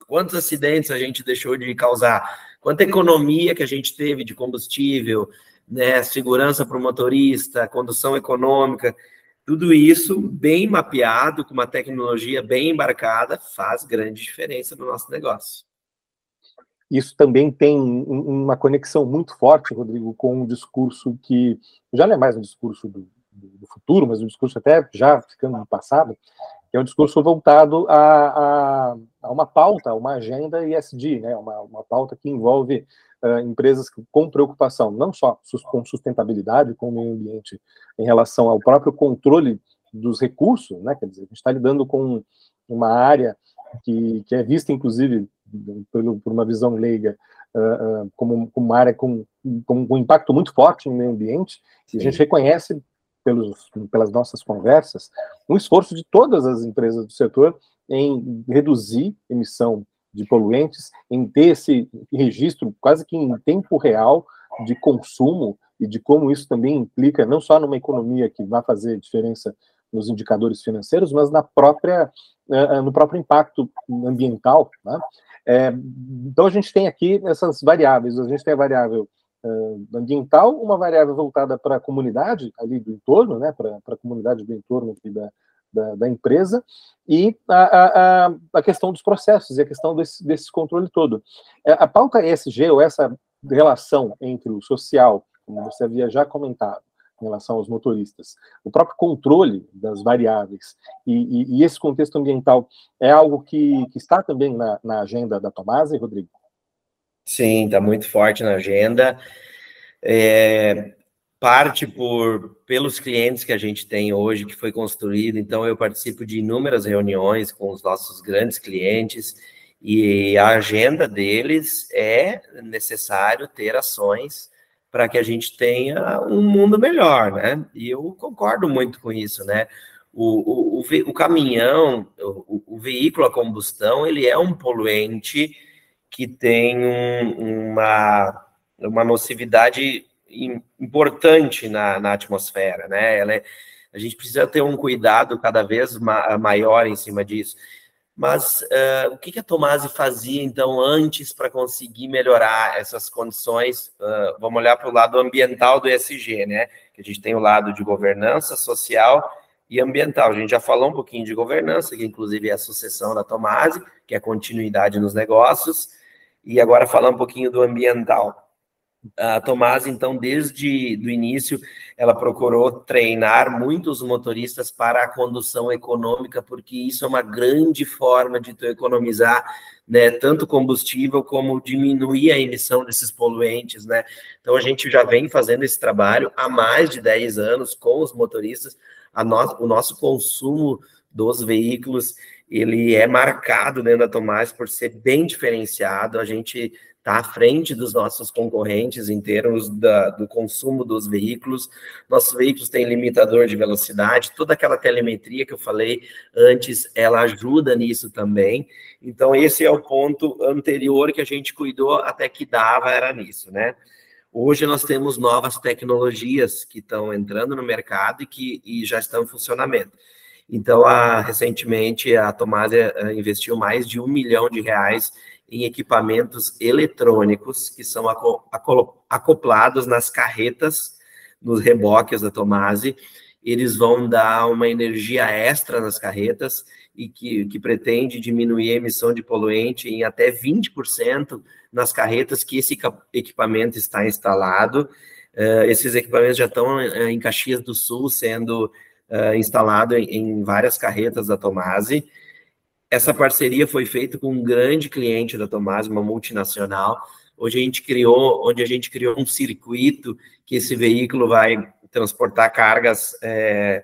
quantos acidentes a gente deixou de causar? Quanta economia que a gente teve de combustível, né? Segurança para o motorista, condução econômica. Tudo isso bem mapeado, com uma tecnologia bem embarcada, faz grande diferença no nosso negócio. Isso também tem uma conexão muito forte, Rodrigo, com um discurso que já não é mais um discurso do, do futuro, mas um discurso até já ficando no passado, que é um discurso voltado a, a, a uma pauta, a uma agenda ESG, né, uma, uma pauta que envolve uh, empresas com preocupação não só com sustentabilidade, com o meio ambiente, em relação ao próprio controle dos recursos, né, quer dizer, a gente está lidando com uma área que, que é vista, inclusive, por, por uma visão leiga, uh, uh, como, como, uma área com, com, um impacto muito forte no meio ambiente, Sim. e a gente reconhece pelos, pelas nossas conversas, um esforço de todas as empresas do setor em reduzir emissão de poluentes, em ter esse registro quase que em tempo real de consumo e de como isso também implica não só numa economia que vai fazer diferença nos indicadores financeiros, mas na própria uh, no próprio impacto ambiental. Né? É, então a gente tem aqui essas variáveis. A gente tem a variável ambiental, uma variável voltada para a comunidade ali do entorno, né? Para a comunidade do entorno aqui da, da, da empresa, e a, a, a, questão dos processos e a questão desse, desse controle todo. É, a pauta ESG, ou essa relação entre o social, como você havia já comentado, em relação aos motoristas, o próprio controle das variáveis e, e, e esse contexto ambiental é algo que, que está também na, na agenda da Tomasa, Rodrigo? Sim, está muito forte na agenda. É, parte por pelos clientes que a gente tem hoje, que foi construído. Então, eu participo de inúmeras reuniões com os nossos grandes clientes e a agenda deles é necessário ter ações para que a gente tenha um mundo melhor, né? E eu concordo muito com isso, né? O, o, o, o caminhão, o, o, veículo a combustão, ele é um poluente que tem um, uma, uma nocividade importante na, na atmosfera, né? Ela é, A gente precisa ter um cuidado cada vez ma maior em cima disso. Mas uh, o que, que a Tomasi fazia, então, antes para conseguir melhorar essas condições? Uh, vamos olhar para o lado ambiental do ESG, né? Que a gente tem o lado de governança social e ambiental. A gente já falou um pouquinho de governança, que inclusive é a sucessão da Tomasi, que é a continuidade nos negócios, e agora falar um pouquinho do ambiental. A Tomás, então, desde o início, ela procurou treinar muitos motoristas para a condução econômica, porque isso é uma grande forma de tu economizar, né, tanto combustível como diminuir a emissão desses poluentes, né? Então, a gente já vem fazendo esse trabalho há mais de 10 anos com os motoristas. No, o nosso consumo dos veículos, ele é marcado dentro da Tomás por ser bem diferenciado. A gente está à frente dos nossos concorrentes em termos da, do consumo dos veículos. Nossos veículos têm limitador de velocidade, toda aquela telemetria que eu falei antes, ela ajuda nisso também. Então, esse é o ponto anterior que a gente cuidou até que dava, era nisso, né? Hoje nós temos novas tecnologias que estão entrando no mercado e que e já estão em funcionamento. Então, a, recentemente, a Tomásia eh, investiu mais de um milhão de reais em equipamentos eletrônicos que são acoplados nas carretas, nos reboques da Tomasi. Eles vão dar uma energia extra nas carretas e que, que pretende diminuir a emissão de poluente em até 20% nas carretas que esse equipamento está instalado. Uh, esses equipamentos já estão uh, em Caxias do Sul sendo uh, instalado em, em, várias carretas da Tomasi essa parceria foi feita com um grande cliente da Tomás, uma multinacional. Hoje a gente criou, onde a gente criou um circuito que esse veículo vai transportar cargas é,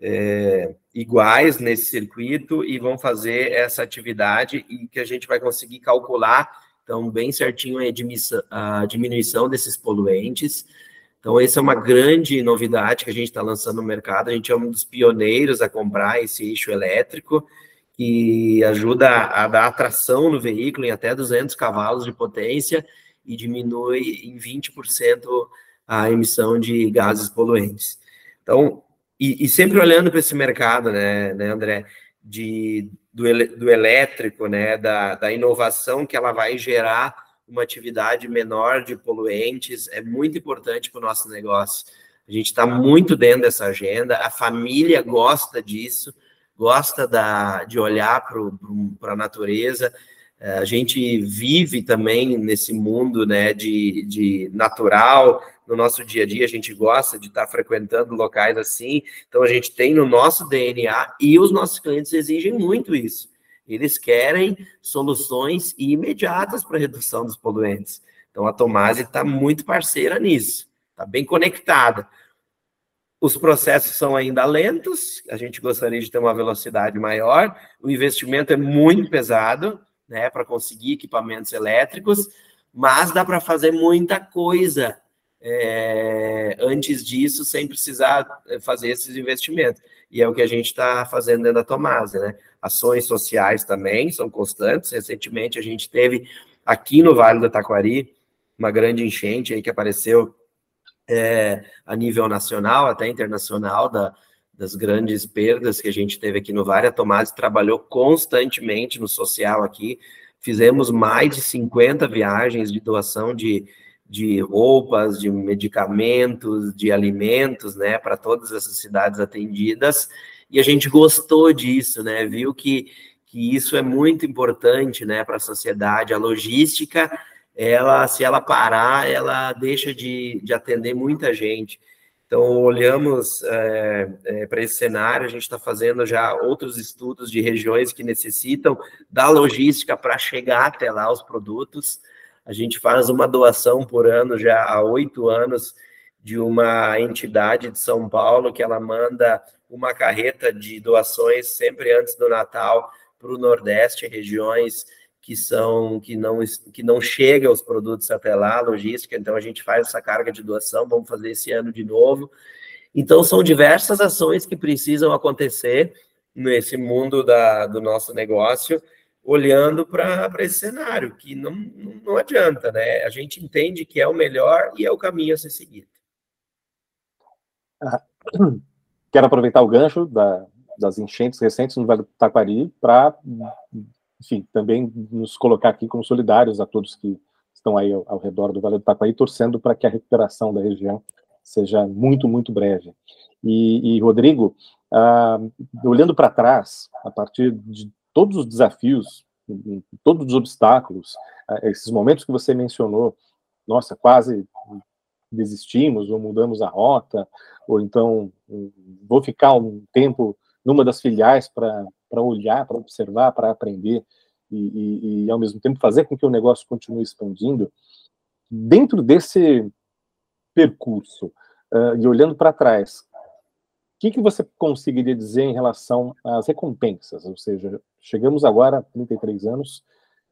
é, iguais nesse circuito e vão fazer essa atividade e que a gente vai conseguir calcular, então, bem certinho a, a diminuição desses poluentes. Então, essa é uma grande novidade que a gente está lançando no mercado. A gente é um dos pioneiros a comprar esse eixo elétrico que ajuda a dar atração no veículo em até 200 cavalos de potência e diminui em 20% a emissão de gases poluentes. Então, e, e sempre olhando para esse mercado, né, né André, de, do, do elétrico, né, da, da inovação que ela vai gerar uma atividade menor de poluentes, é muito importante para o nosso negócio. A gente está muito dentro dessa agenda, a família gosta disso, gosta da, de olhar para a natureza. É, a gente vive também nesse mundo né, de, de natural, no nosso dia a dia, a gente gosta de estar frequentando locais assim, então a gente tem no nosso DNA e os nossos clientes exigem muito isso. Eles querem soluções imediatas para a redução dos poluentes. Então a Tomase está muito parceira nisso, está bem conectada. Os processos são ainda lentos, a gente gostaria de ter uma velocidade maior, o investimento é muito pesado, né, para conseguir equipamentos elétricos, mas dá para fazer muita coisa é, antes disso, sem precisar é, fazer esses investimentos. E é o que a gente está fazendo dentro da Tomasa, né? Ações sociais também são constantes. Recentemente a gente teve aqui no Vale do Taquari uma grande enchente aí que apareceu é, a nível nacional, até internacional, da, das grandes perdas que a gente teve aqui no Vale. A Tomás trabalhou constantemente no social aqui. Fizemos mais de 50 viagens de doação de, de roupas, de medicamentos, de alimentos, né, para todas essas cidades atendidas. E a gente gostou disso, né? Viu que, que isso é muito importante, né, para a sociedade. A logística ela, se ela parar, ela deixa de, de atender muita gente. Então, olhamos é, é, para esse cenário, a gente está fazendo já outros estudos de regiões que necessitam da logística para chegar até lá os produtos. A gente faz uma doação por ano já há oito anos de uma entidade de São Paulo que ela manda uma carreta de doações sempre antes do Natal para o Nordeste, regiões que são que não que não chega os produtos até lá, logística, então a gente faz essa carga de doação, vamos fazer esse ano de novo. Então são diversas ações que precisam acontecer nesse mundo da, do nosso negócio, olhando para esse cenário, que não, não adianta, né? A gente entende que é o melhor e é o caminho a ser seguido. Quero aproveitar o gancho da, das enchentes recentes no Vale do Taquari para, enfim, também nos colocar aqui como solidários a todos que estão aí ao, ao redor do Vale do Taquari, torcendo para que a recuperação da região seja muito, muito breve. E, e Rodrigo, ah, olhando para trás, a partir de todos os desafios, todos os obstáculos, ah, esses momentos que você mencionou, nossa, quase desistimos ou mudamos a rota, ou então hum, vou ficar um tempo numa das filiais para olhar, para observar, para aprender e, e, e, ao mesmo tempo fazer com que o negócio continue expandindo. Dentro desse percurso uh, e olhando para trás, que, que você conseguiria dizer em relação às recompensas? Ou seja, chegamos agora a 33 anos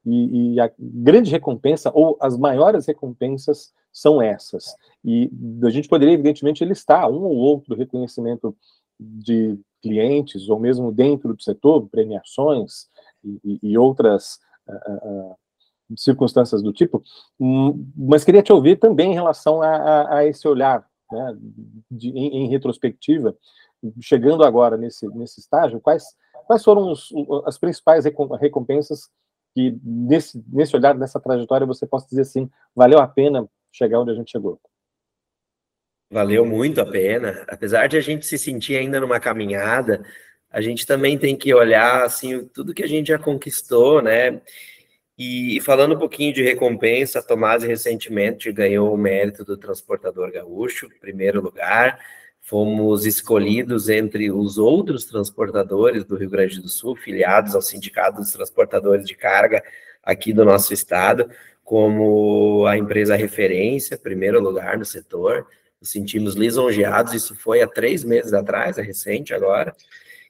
e, e a grande recompensa, ou as maiores recompensas, são essas. E a gente poderia, evidentemente, listar um ou outro reconhecimento de clientes, ou mesmo dentro do setor, premiações e, e outras uh, uh, circunstâncias do tipo, um, mas queria te ouvir também em relação a, a, a esse olhar, né, de, em, em, retrospectiva, chegando agora nesse, nesse estágio, quais, quais foram os, as principais recompensas que nesse, nesse olhar, nessa trajetória, você possa dizer assim, valeu a pena chegar onde a gente chegou? Valeu muito a pena. Apesar de a gente se sentir ainda numa caminhada, a gente também tem que olhar assim tudo que a gente já conquistou, né? E falando um pouquinho de recompensa, a Tomás recentemente ganhou o mérito do transportador gaúcho, primeiro lugar. Fomos escolhidos entre os outros transportadores do Rio Grande do Sul, filiados ao Sindicato dos Transportadores de Carga aqui do nosso estado, como a empresa referência, primeiro lugar no setor. Nos sentimos lisonjeados, isso foi há três meses atrás, é recente agora.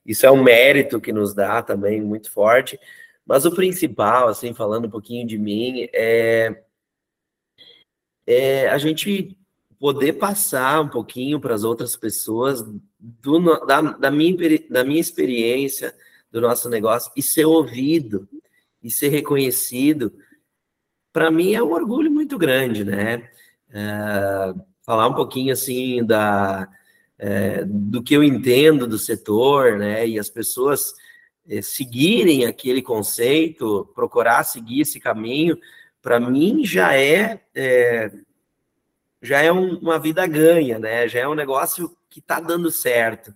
Isso é um mérito que nos dá também muito forte. Mas o principal, assim, falando um pouquinho de mim, é, é a gente poder passar um pouquinho para as outras pessoas do, da, da, minha, da minha experiência, do nosso negócio, e ser ouvido, e ser reconhecido, para mim é um orgulho muito grande, né? É, falar um pouquinho, assim, da, é, do que eu entendo do setor, né? E as pessoas é, seguirem aquele conceito, procurar seguir esse caminho, para mim já é, é já é um, uma vida ganha, né? Já é um negócio que está dando certo,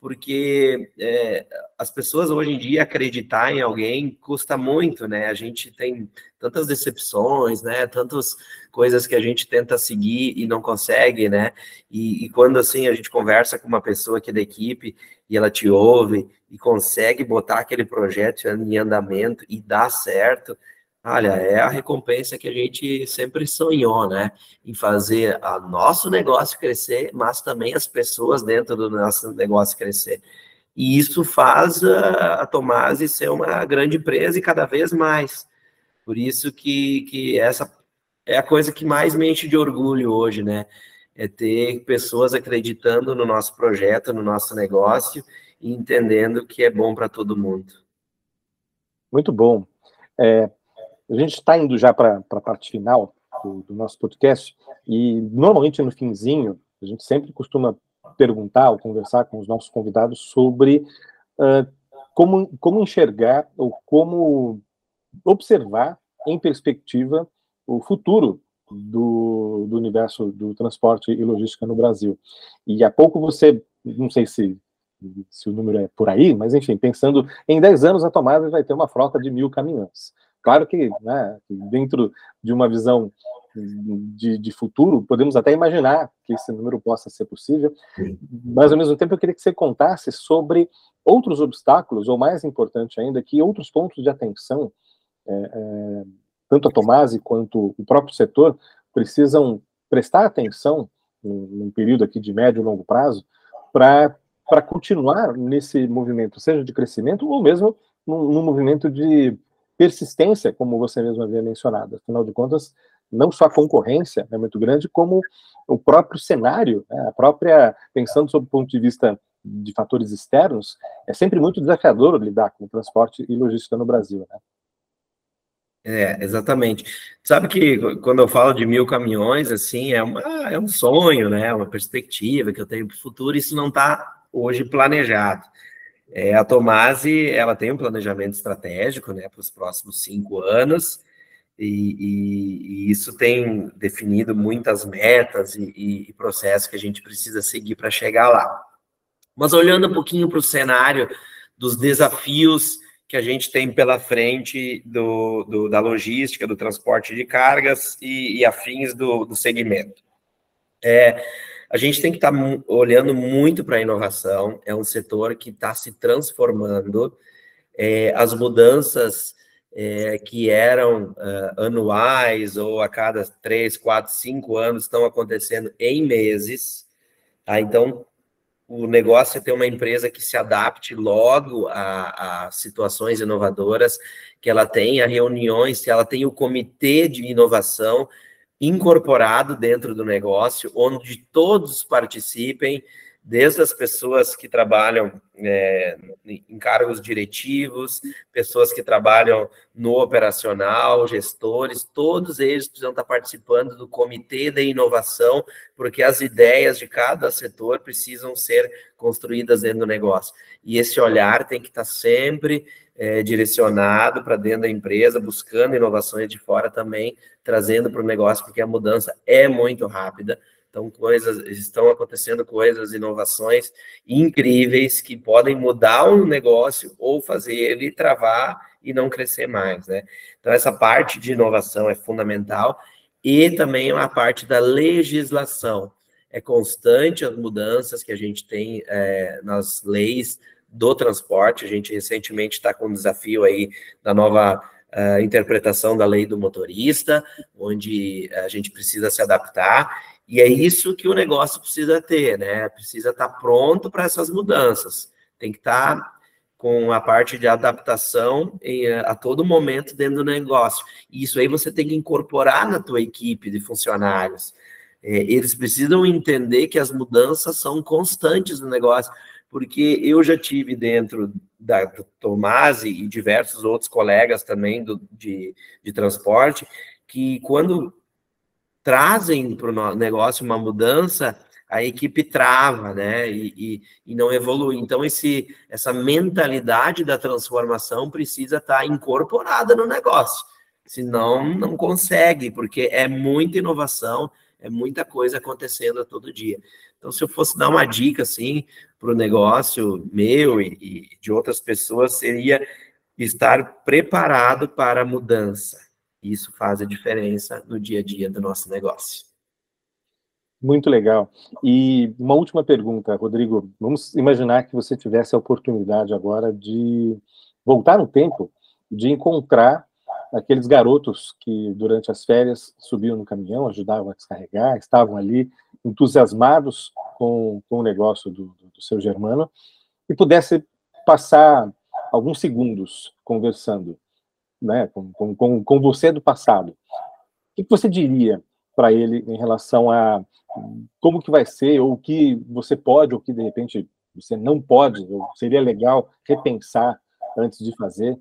porque é, as pessoas hoje em dia acreditar em alguém custa muito, né? A gente tem tantas decepções, né? Tantas coisas que a gente tenta seguir e não consegue, né? E, e quando assim a gente conversa com uma pessoa que é da equipe e ela te ouve e consegue botar aquele projeto em andamento e dá certo, olha, é a recompensa que a gente sempre sonhou, né? Em fazer o nosso negócio crescer, mas também as pessoas dentro do nosso negócio crescer. E isso faz a, Tomasi ser uma grande empresa e cada vez mais. Por isso que, que essa é a coisa que mais me enche de orgulho hoje, né? É ter pessoas acreditando no nosso projeto, no nosso negócio e entendendo que é bom para todo mundo. Muito bom. É, a gente está indo já para a parte final do, do, nosso podcast e normalmente no finzinho a gente sempre costuma perguntar ou conversar com os nossos convidados sobre uh, como, como enxergar ou como observar em perspectiva o futuro do, do universo do transporte e logística no Brasil. E há pouco você, não sei se se o número é por aí, mas enfim, pensando em 10 anos a tomada vai ter uma frota de mil caminhões. Claro que, né, dentro de uma visão de, de, futuro, podemos até imaginar que esse número possa ser possível, mas ao mesmo tempo eu queria que você contasse sobre outros obstáculos, ou mais importante ainda, que outros pontos de atenção é, é, tanto a Tomasi quanto o próprio setor precisam prestar atenção num período aqui de médio e longo prazo para continuar nesse movimento, seja de crescimento ou mesmo num, num, movimento de persistência, como você mesmo havia mencionado. Afinal de contas, não só a concorrência é muito grande, como o próprio cenário, né, a própria, pensando sob o ponto de vista de fatores externos, é sempre muito desafiador lidar com transporte e logística no Brasil. Né? É, exatamente. Sabe que quando eu falo de mil caminhões, assim, é, uma, é um sonho, né? Uma perspectiva que eu tenho para o futuro, isso não está hoje planejado. É, a Tomasi, ela tem um planejamento estratégico, né, para os próximos cinco anos, e, e, e, isso tem definido muitas metas e, e processos que a gente precisa seguir para chegar lá. Mas olhando um pouquinho para o cenário dos desafios que a gente tem pela frente do, do da logística, do transporte de cargas e, afins do, do segmento. É, a gente tem que estar tá olhando muito para a inovação, é um setor que está se transformando, é, as mudanças é, que eram uh, anuais ou a cada três, quatro, cinco anos estão acontecendo em meses. Tá? Então, o negócio é ter uma empresa que se adapte logo a, a situações inovadoras, que ela tenha reuniões, que ela tenha o comitê de inovação incorporado dentro do negócio, onde todos participem, desde as pessoas que trabalham é, em cargos diretivos, pessoas que trabalham no operacional, gestores, todos eles precisam estar participando do comitê de inovação, porque as ideias de cada setor precisam ser construídas dentro do negócio. E esse olhar tem que estar sempre é, direcionado para dentro da empresa, buscando inovações de fora também, trazendo para o negócio, porque a mudança é muito rápida então, coisas, estão acontecendo coisas, inovações incríveis que podem mudar o negócio ou fazer ele travar e não crescer mais, né? Então, essa parte de inovação é fundamental e também a parte da legislação. É constante as mudanças que a gente tem é, nas leis do transporte. A gente recentemente está com um desafio aí da nova uh, interpretação da lei do motorista, onde a gente precisa se adaptar. E é isso que o negócio precisa ter, né? Precisa estar tá pronto para essas mudanças. Tem que estar tá com a parte de adaptação em, a todo momento dentro do negócio. E isso aí você tem que incorporar na tua equipe de funcionários. Eles precisam entender que as mudanças são constantes no negócio, porque eu já tive dentro da Tomasi e diversos outros colegas também do, de, de transporte, que quando trazem para o negócio uma mudança, a equipe trava, né? E, e, e, não evolui. Então, esse, essa mentalidade da transformação precisa estar tá incorporada no negócio. Senão, não consegue, porque é muita inovação, é muita coisa acontecendo a todo dia. Então, se eu fosse dar uma dica, assim, para o negócio meu e, e de outras pessoas, seria estar preparado para a mudança isso faz a diferença no dia a dia do nosso negócio. Muito legal. E uma última pergunta, Rodrigo. Vamos imaginar que você tivesse a oportunidade agora de voltar no tempo, de encontrar aqueles garotos que durante as férias subiam no caminhão, ajudavam a descarregar, estavam ali entusiasmados com, com o negócio do, do seu germano, e pudesse passar alguns segundos conversando né, com, com, com você do passado, o que você diria para ele em relação a como que vai ser, ou o que você pode, ou que de repente você não pode, ou seria legal repensar antes de fazer,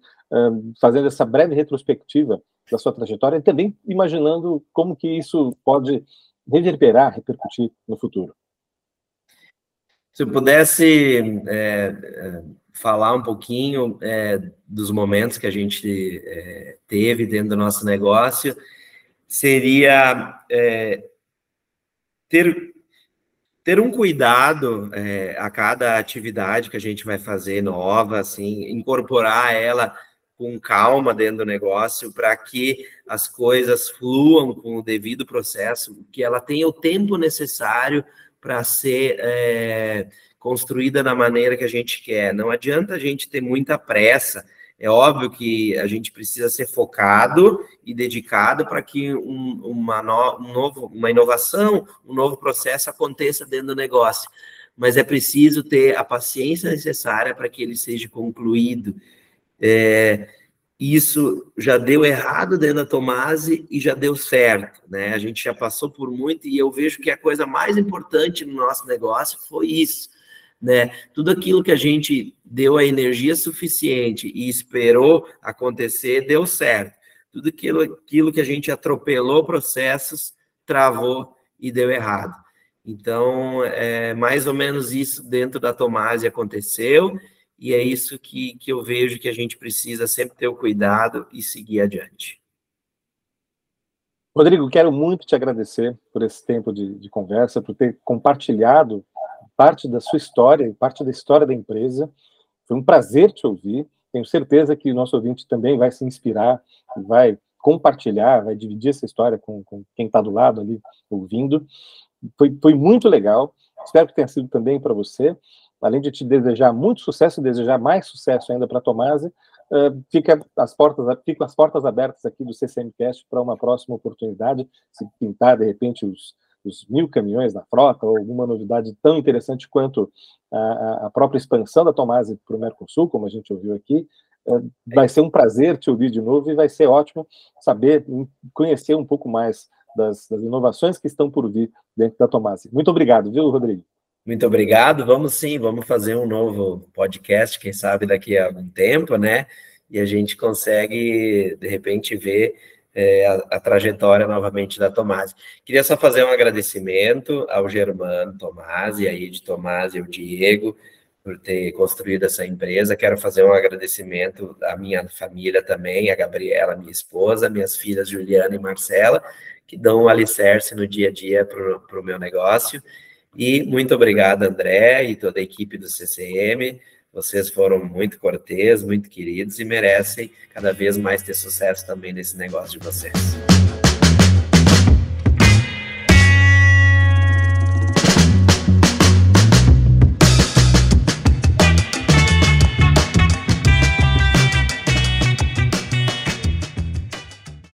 fazendo essa breve retrospectiva da sua trajetória e também imaginando como que isso pode reverberar, repercutir no futuro. Se eu pudesse é, falar um pouquinho é, dos momentos que a gente é, teve dentro do nosso negócio, seria é, ter, ter um cuidado é, a cada atividade que a gente vai fazer nova, assim, incorporar ela com calma dentro do negócio para que as coisas fluam com o devido processo, que ela tenha o tempo necessário para ser é, construída da maneira que a gente quer. Não adianta a gente ter muita pressa. É óbvio que a gente precisa ser focado e dedicado para que um, uma, no, um novo, uma inovação, um novo processo aconteça dentro do negócio. Mas é preciso ter a paciência necessária para que ele seja concluído. É, isso já deu errado dentro da Tomase e já deu certo, né? A gente já passou por muito e eu vejo que a coisa mais importante no nosso negócio foi isso né? Tudo aquilo que a gente deu a energia suficiente e esperou acontecer, deu certo. Tudo aquilo, aquilo que a gente atropelou processos, travou e deu errado. Então, é mais ou menos isso dentro da Tomase aconteceu, e é isso que, que eu vejo que a gente precisa sempre ter o cuidado e seguir adiante. Rodrigo, quero muito te agradecer por esse tempo de, de conversa, por ter compartilhado parte da sua história, parte da história da empresa. Foi um prazer te ouvir. Tenho certeza que o nosso ouvinte também vai se inspirar, vai compartilhar, vai dividir essa história com, com quem está do lado ali ouvindo. Foi, foi muito legal. Espero que tenha sido também para você. Além de te desejar muito sucesso, desejar mais sucesso ainda para a Tomase, uh, fica as portas, ficam as portas abertas aqui do CCMcast para uma próxima oportunidade, se pintar de repente os, os mil caminhões na frota, ou alguma novidade tão interessante quanto a, a própria expansão da Tomase para o Mercosul, como a gente ouviu aqui, vai ser um prazer te ouvir de novo e vai ser ótimo saber, conhecer um pouco mais das, das inovações que estão por vir dentro da Tomase. Muito obrigado, viu, Rodrigo? Muito obrigado. Vamos sim, vamos fazer um novo podcast, quem sabe daqui a algum tempo, né? E a gente consegue, de repente, ver é, a, a, trajetória novamente da Tomás. Queria só fazer um agradecimento ao Germano Tomás, e aí de Tomás e ao Diego, por ter construído essa empresa. Quero fazer um agradecimento à minha família também, a Gabriela, minha esposa, minhas filhas Juliana e Marcela, que dão um alicerce no dia a dia para o meu negócio. E muito obrigado, André, e toda a equipe do CCM. Vocês foram muito cortês, muito queridos e merecem cada vez mais ter sucesso também nesse negócio de vocês.